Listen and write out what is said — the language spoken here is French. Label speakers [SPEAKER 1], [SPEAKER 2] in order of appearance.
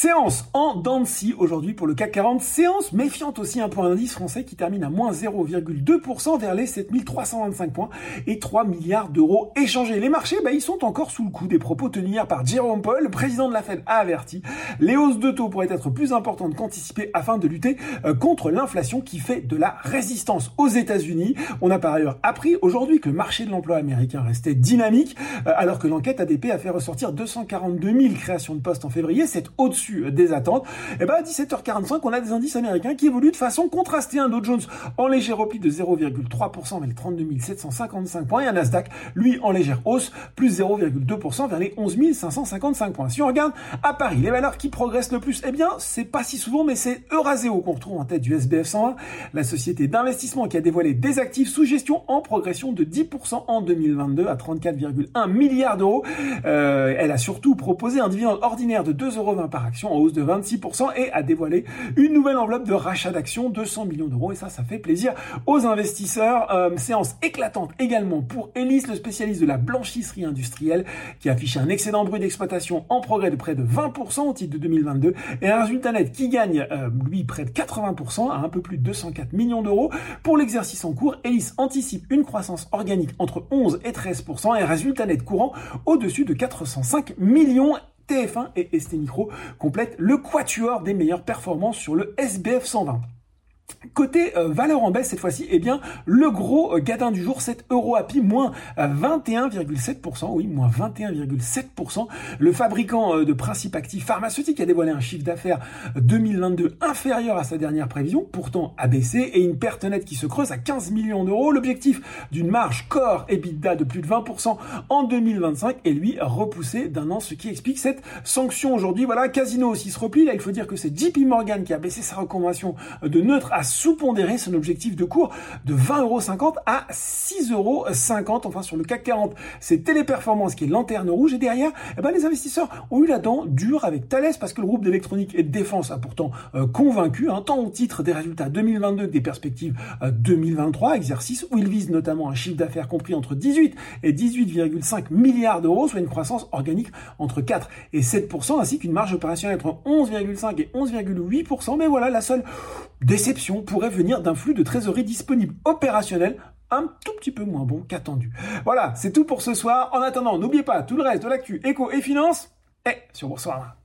[SPEAKER 1] Séance en Dancy aujourd'hui pour le CAC 40. Séance méfiante aussi un point d'indice français qui termine à moins 0,2% vers les 7325 points et 3 milliards d'euros échangés. Les marchés, bah, ils sont encore sous le coup des propos tenus hier par Jérôme Paul. Le président de la Fed a averti. Les hausses de taux pourraient être plus importantes qu'anticipées afin de lutter euh, contre l'inflation qui fait de la résistance aux États-Unis. On a par ailleurs appris aujourd'hui que le marché de l'emploi américain restait dynamique euh, alors que l'enquête ADP a fait ressortir 242 000 créations de postes en février. C'est au des attentes. Et ben à 17h45, on a des indices américains qui évoluent de façon contrastée. Un Dow Jones en léger repli de 0,3% vers les 32 755 points et un Nasdaq, lui, en légère hausse, plus 0,2% vers les 11 555 points. Si on regarde à Paris, les valeurs qui progressent le plus, eh bien, c'est pas si souvent, mais c'est Euraseo qu'on retrouve en tête du SBF 120, la société d'investissement qui a dévoilé des actifs sous gestion en progression de 10% en 2022 à 34,1 milliards d'euros. Euh, elle a surtout proposé un dividende ordinaire de 2,20€ par action en hausse de 26% et a dévoilé une nouvelle enveloppe de rachat d'actions de 100 millions d'euros et ça, ça fait plaisir aux investisseurs. Euh, séance éclatante également pour Elis, le spécialiste de la blanchisserie industrielle qui affiche un excédent brut d'exploitation en progrès de près de 20% au titre de 2022 et un résultat net qui gagne, euh, lui, près de 80% à un peu plus de 204 millions d'euros. Pour l'exercice en cours, Elis anticipe une croissance organique entre 11 et 13% et un résultat net courant au-dessus de 405 millions TF1 et ST Micro complètent le quatuor des meilleures performances sur le SBF 120. Côté euh, valeur en baisse cette fois-ci, eh bien le gros euh, gadin du jour, c'est EuroAPI, moins 21,7%, oui, moins 21,7%. Le fabricant euh, de principes actifs pharmaceutiques a dévoilé un chiffre d'affaires 2022 inférieur à sa dernière prévision, pourtant abaissé, et une perte nette qui se creuse à 15 millions d'euros. L'objectif d'une marge core EBITDA de plus de 20% en 2025 est lui repoussé d'un an, ce qui explique cette sanction aujourd'hui. Voilà, Casino aussi se replie. Là, il faut dire que c'est JP Morgan qui a baissé sa recommandation de neutre à sous-pondérer son objectif de cours de 20,50€ à 6,50€. Enfin, sur le CAC 40, c'est Téléperformance qui est lanterne rouge. Et derrière, eh ben, les investisseurs ont eu la dent dure avec Thales parce que le groupe d'électronique et de défense a pourtant euh, convaincu, hein, tant au titre des résultats 2022 que des perspectives 2023, euh, exercice où il vise notamment un chiffre d'affaires compris entre 18 et 18,5 milliards d'euros, soit une croissance organique entre 4 et 7%, ainsi qu'une marge opérationnelle entre 11,5 et 11,8%. Mais voilà, la seule déception pourrait venir d'un flux de trésorerie disponible opérationnel un tout petit peu moins bon qu'attendu. Voilà, c'est tout pour ce soir. En attendant, n'oubliez pas tout le reste de l'actu éco et finance est sur Bonsoir.